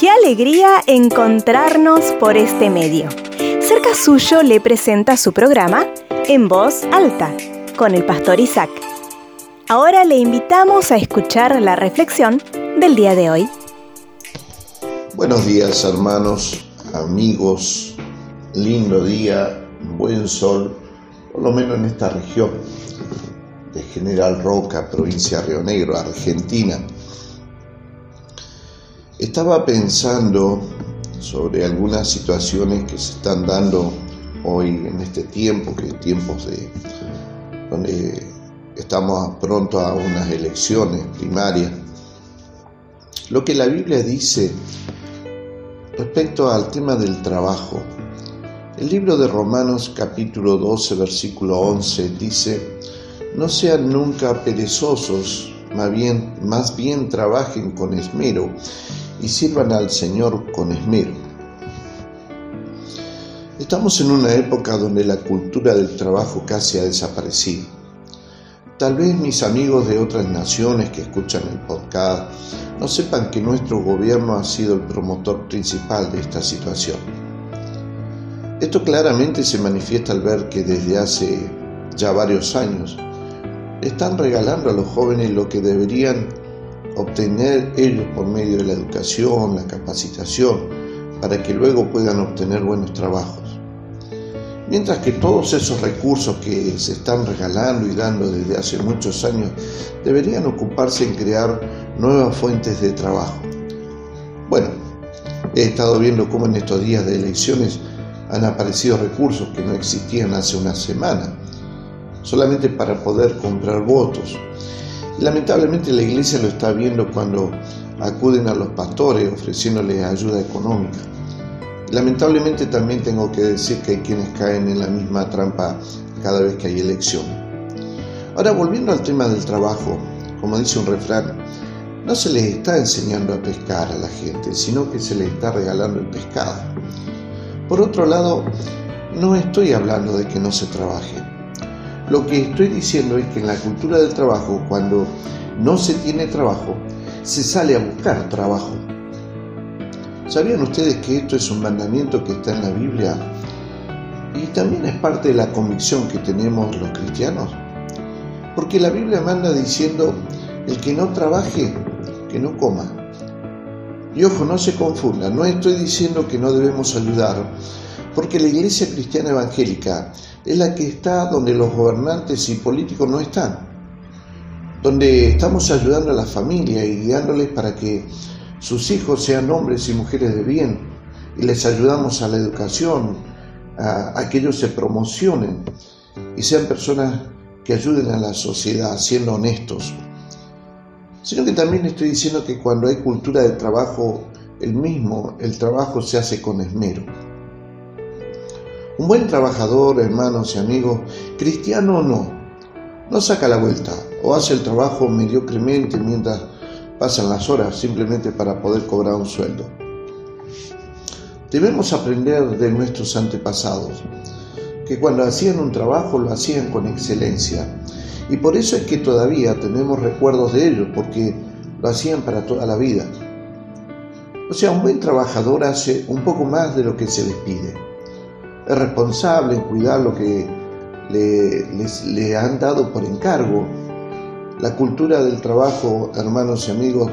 Qué alegría encontrarnos por este medio. Cerca suyo le presenta su programa En Voz Alta con el pastor Isaac. Ahora le invitamos a escuchar la reflexión del día de hoy. Buenos días hermanos, amigos, lindo día, buen sol, por lo menos en esta región de General Roca, provincia de Río Negro, Argentina. Estaba pensando sobre algunas situaciones que se están dando hoy en este tiempo, que tiempos de donde estamos pronto a unas elecciones primarias. Lo que la Biblia dice respecto al tema del trabajo. El libro de Romanos capítulo 12 versículo 11 dice, no sean nunca perezosos, más bien, más bien trabajen con esmero y sirvan al Señor con esmero. Estamos en una época donde la cultura del trabajo casi ha desaparecido. Tal vez mis amigos de otras naciones que escuchan el podcast no sepan que nuestro gobierno ha sido el promotor principal de esta situación. Esto claramente se manifiesta al ver que desde hace ya varios años están regalando a los jóvenes lo que deberían obtener ellos por medio de la educación, la capacitación, para que luego puedan obtener buenos trabajos. Mientras que todos esos recursos que se están regalando y dando desde hace muchos años deberían ocuparse en crear nuevas fuentes de trabajo. Bueno, he estado viendo cómo en estos días de elecciones han aparecido recursos que no existían hace una semana, solamente para poder comprar votos. Lamentablemente la iglesia lo está viendo cuando acuden a los pastores ofreciéndoles ayuda económica. Lamentablemente también tengo que decir que hay quienes caen en la misma trampa cada vez que hay elección. Ahora volviendo al tema del trabajo, como dice un refrán, no se les está enseñando a pescar a la gente, sino que se les está regalando el pescado. Por otro lado, no estoy hablando de que no se trabaje. Lo que estoy diciendo es que en la cultura del trabajo, cuando no se tiene trabajo, se sale a buscar trabajo. ¿Sabían ustedes que esto es un mandamiento que está en la Biblia? Y también es parte de la convicción que tenemos los cristianos. Porque la Biblia manda diciendo, el que no trabaje, que no coma. Y ojo, no se confunda, no estoy diciendo que no debemos ayudar, porque la iglesia cristiana evangélica es la que está donde los gobernantes y políticos no están, donde estamos ayudando a la familia y guiándoles para que sus hijos sean hombres y mujeres de bien y les ayudamos a la educación, a, que ellos se promocionen y sean personas que ayuden a la sociedad siendo honestos. Sino que también estoy diciendo que cuando hay cultura de trabajo, el mismo, el trabajo se hace con esmero. Un buen trabajador, hermanos y amigos, cristiano o no, no saca la vuelta o hace el trabajo mediocremente mientras pasan las horas simplemente para poder cobrar un sueldo. Debemos aprender de nuestros antepasados, que cuando hacían un trabajo lo hacían con excelencia. Y por eso es que todavía tenemos recuerdos de ellos, porque lo hacían para toda la vida. O sea, un buen trabajador hace un poco más de lo que se les pide es responsable en cuidar lo que le, le han dado por encargo. La cultura del trabajo, hermanos y amigos,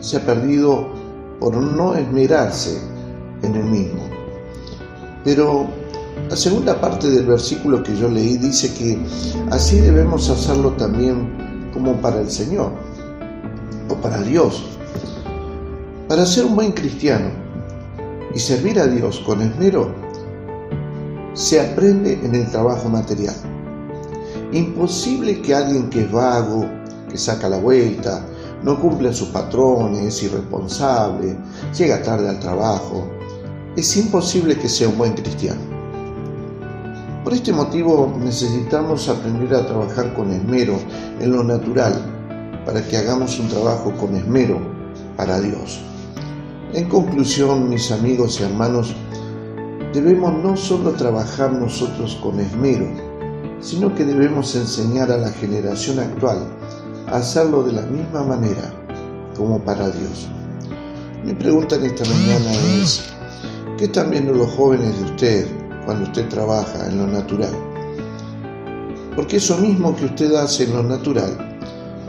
se ha perdido por no esmerarse en el mismo. Pero la segunda parte del versículo que yo leí dice que así debemos hacerlo también como para el Señor o para Dios. Para ser un buen cristiano y servir a Dios con esmero, se aprende en el trabajo material. Imposible que alguien que es vago, que saca la vuelta, no cumple a sus patrones, es irresponsable, llega tarde al trabajo, es imposible que sea un buen cristiano. Por este motivo necesitamos aprender a trabajar con esmero en lo natural para que hagamos un trabajo con esmero para Dios. En conclusión, mis amigos y hermanos, debemos no solo trabajar nosotros con esmero, sino que debemos enseñar a la generación actual a hacerlo de la misma manera como para Dios. Mi pregunta en esta mañana es, ¿qué están viendo los jóvenes de usted cuando usted trabaja en lo natural? Porque eso mismo que usted hace en lo natural,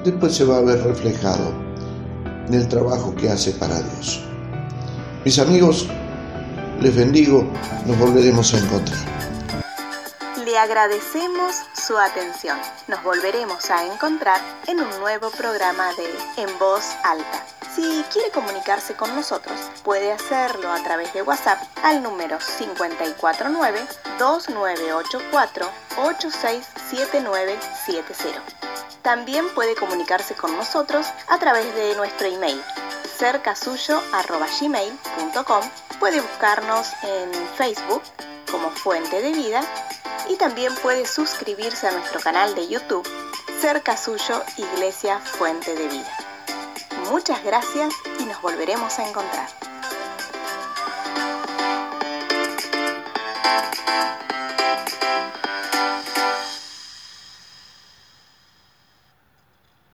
después se va a ver reflejado en el trabajo que hace para Dios. Mis amigos, les bendigo, nos volveremos a encontrar. Le agradecemos su atención. Nos volveremos a encontrar en un nuevo programa de En Voz Alta. Si quiere comunicarse con nosotros, puede hacerlo a través de WhatsApp al número 549-2984-867970. También puede comunicarse con nosotros a través de nuestro email cercasuyo.gmail.com Puede buscarnos en Facebook como Fuente de Vida y también puede suscribirse a nuestro canal de YouTube Cerca Suyo Iglesia Fuente de Vida. Muchas gracias y nos volveremos a encontrar.